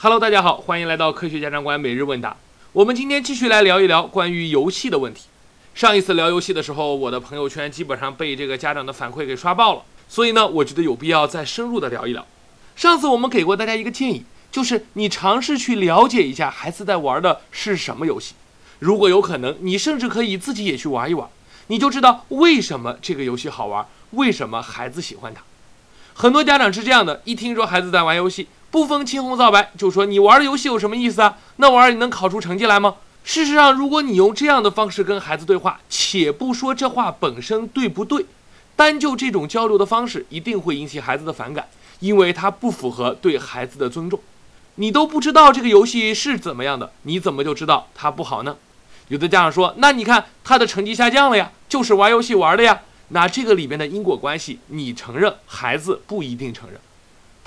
Hello，大家好，欢迎来到科学家长馆每日问答。我们今天继续来聊一聊关于游戏的问题。上一次聊游戏的时候，我的朋友圈基本上被这个家长的反馈给刷爆了，所以呢，我觉得有必要再深入的聊一聊。上次我们给过大家一个建议，就是你尝试去了解一下孩子在玩的是什么游戏，如果有可能，你甚至可以自己也去玩一玩，你就知道为什么这个游戏好玩，为什么孩子喜欢它。很多家长是这样的，一听说孩子在玩游戏。不分青红皂白就说你玩的游戏有什么意思啊？那玩意儿你能考出成绩来吗？事实上，如果你用这样的方式跟孩子对话，且不说这话本身对不对，单就这种交流的方式，一定会引起孩子的反感，因为它不符合对孩子的尊重。你都不知道这个游戏是怎么样的，你怎么就知道它不好呢？有的家长说，那你看他的成绩下降了呀，就是玩游戏玩的呀。那这个里面的因果关系，你承认，孩子不一定承认。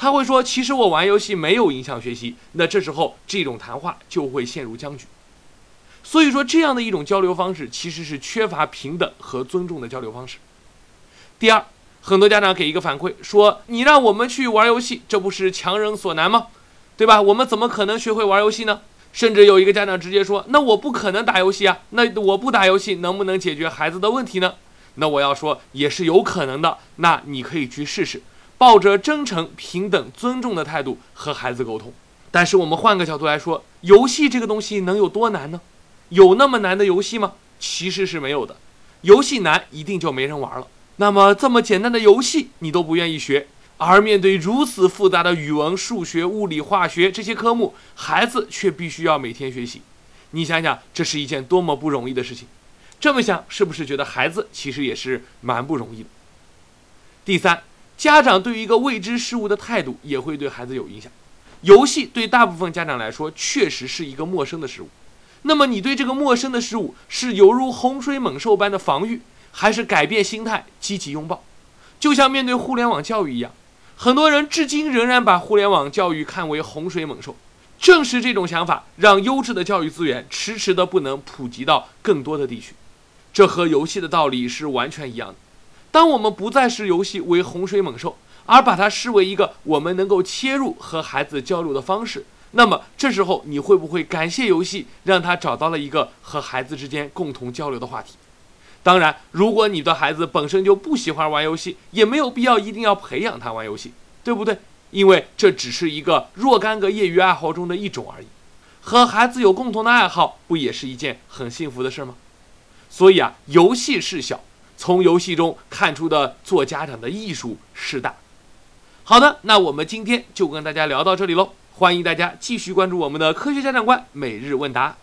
他会说：“其实我玩游戏没有影响学习。”那这时候这种谈话就会陷入僵局。所以说，这样的一种交流方式其实是缺乏平等和尊重的交流方式。第二，很多家长给一个反馈说：“你让我们去玩游戏，这不是强人所难吗？对吧？我们怎么可能学会玩游戏呢？”甚至有一个家长直接说：“那我不可能打游戏啊！那我不打游戏能不能解决孩子的问题呢？”那我要说也是有可能的。那你可以去试试。抱着真诚、平等、尊重的态度和孩子沟通，但是我们换个角度来说，游戏这个东西能有多难呢？有那么难的游戏吗？其实是没有的。游戏难，一定就没人玩了。那么这么简单的游戏你都不愿意学，而面对如此复杂的语文、数学、物理、化学这些科目，孩子却必须要每天学习。你想想，这是一件多么不容易的事情。这么想，是不是觉得孩子其实也是蛮不容易的？第三。家长对于一个未知事物的态度也会对孩子有影响。游戏对大部分家长来说确实是一个陌生的事物。那么你对这个陌生的事物是犹如洪水猛兽般的防御，还是改变心态积极拥抱？就像面对互联网教育一样，很多人至今仍然把互联网教育看为洪水猛兽。正是这种想法，让优质的教育资源迟迟的不能普及到更多的地区。这和游戏的道理是完全一样的。当我们不再视游戏为洪水猛兽，而把它视为一个我们能够切入和孩子交流的方式，那么这时候你会不会感谢游戏，让他找到了一个和孩子之间共同交流的话题？当然，如果你的孩子本身就不喜欢玩游戏，也没有必要一定要培养他玩游戏，对不对？因为这只是一个若干个业余爱好中的一种而已。和孩子有共同的爱好，不也是一件很幸福的事吗？所以啊，游戏是小。从游戏中看出的做家长的艺术是大。好的，那我们今天就跟大家聊到这里喽，欢迎大家继续关注我们的科学家长官每日问答。